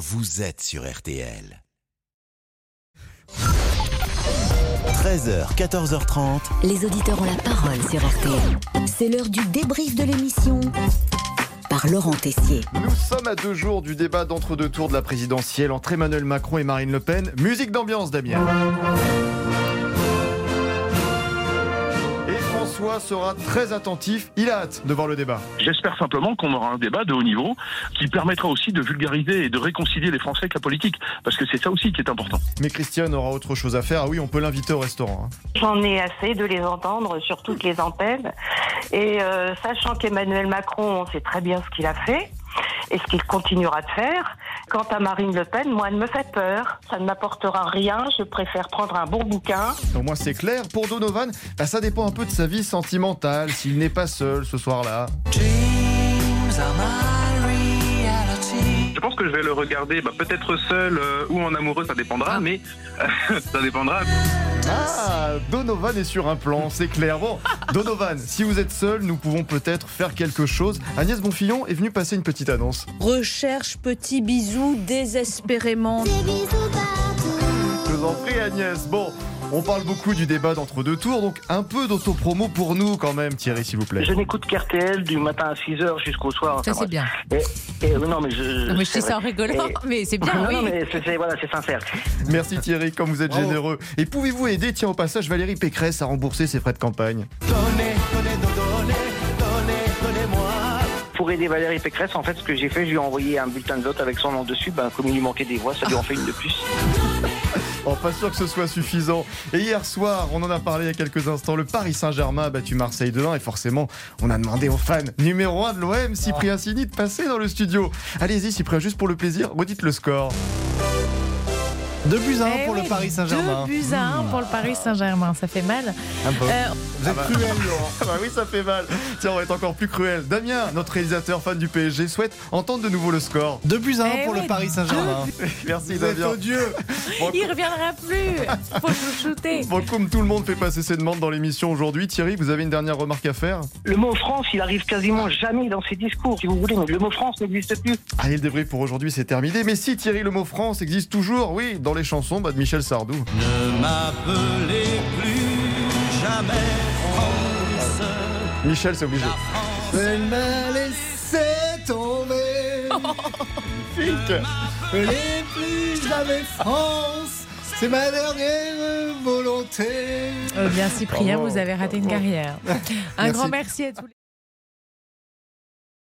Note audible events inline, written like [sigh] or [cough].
vous êtes sur RTL. 13h, 14h30. Les auditeurs ont la parole sur RTL. C'est l'heure du débrief de l'émission par Laurent Tessier. Nous sommes à deux jours du débat d'entre-deux tours de la présidentielle entre Emmanuel Macron et Marine Le Pen. Musique d'ambiance, Damien. François sera très attentif. Il a hâte de voir le débat. J'espère simplement qu'on aura un débat de haut niveau qui permettra aussi de vulgariser et de réconcilier les Français avec la politique. Parce que c'est ça aussi qui est important. Mais Christiane aura autre chose à faire. Ah oui, on peut l'inviter au restaurant. hein. J'en ai assez de les entendre sur toutes les antennes. Et euh, sachant qu'Emmanuel Macron, on sait très bien ce qu'il a fait et ce qu'il continuera de faire. Quant à Marine Le Pen, moi, elle me fait peur. Ça ne m'apportera rien. Je préfère prendre un bon bouquin. Au moins, c'est clair. Pour Donovan, bah, ça dépend un peu de sa vie sentimentale, s'il n'est pas seul ce soir-là. Je pense que je vais le regarder bah, peut-être seul euh, ou en amoureux, ça dépendra, mais euh, [laughs] ça dépendra. Ah, Donovan est sur un plan, c'est clair. Bon, Donovan, si vous êtes seul, nous pouvons peut-être faire quelque chose. Agnès Bonfillon est venue passer une petite annonce. Recherche petit bisou désespérément. Agnès. Bon, on parle beaucoup du débat d'entre deux tours, donc un peu d'autopromo pour nous quand même, Thierry, s'il vous plaît. Je n'écoute qu'RTL du matin à 6h jusqu'au soir. Ça, c'est bien. bref. Et, et, non, mais je. Non, mais je c'est dis ça en rigolant, Et- mais c'est bien, [laughs] non, oui. non, mais c'est, voilà, c'est sincère. Merci Thierry, comme vous êtes Bravo. généreux. Et pouvez-vous aider, tiens, au passage, Valérie Pécresse à rembourser ses frais de campagne? Pour aider Valérie Pécresse, en fait, ce que j'ai fait, je lui ai envoyé un bulletin de vote avec son nom dessus. Ben, comme il lui manquait des voix, ça lui en fait une de plus. [laughs] Oh, pas sûr que ce soit suffisant. Et hier soir, on en a parlé il y a quelques instants, le Paris Saint-Germain a battu Marseille 2-1 et forcément, on a demandé aux fans numéro 1 de l'OM, Cyprien Sini, de passer dans le studio. Allez-y, Cyprien, juste pour le plaisir, redites le score. 2 buts à 1 Eh pour oui, le Paris Saint-Germain. Deux buts à un pour le Paris Saint-Germain, ça fait mal. Un peu. Euh, Vous êtes cruel, Laurent. Ah bah oui, ça fait mal. Tiens, on va être encore plus cruel. Damien, notre réalisateur fan du PSG, souhaite entendre de nouveau le score. 2 buts à 1 Eh pour oui, le Paris Saint-Germain. [laughs] Merci, Vous Damien. odieux. Bon, il reviendra plus. Faut chouchouter. [laughs] Bon, comme tout le monde fait passer ses demandes dans l'émission aujourd'hui, Thierry, vous avez une dernière remarque à faire? Le mot France, il arrive quasiment jamais dans ses discours, si vous voulez. Le mot France n'existe plus. Allez, le débrief pour aujourd'hui, c'est terminé. Mais si Thierry, le mot France existe toujours, oui, dans les chansons bah, de Michel Sardou. Ne m'appelez plus jamais France. Michel, c'est obligé. Elle m'a laissé tomber. [laughs] Magnifique. N'appelez plus jamais France. C'est ma dernière volonté. Euh, bien, Cyprien, vous avez raté une carrière. [laughs] Un Merci. grand merci à tous les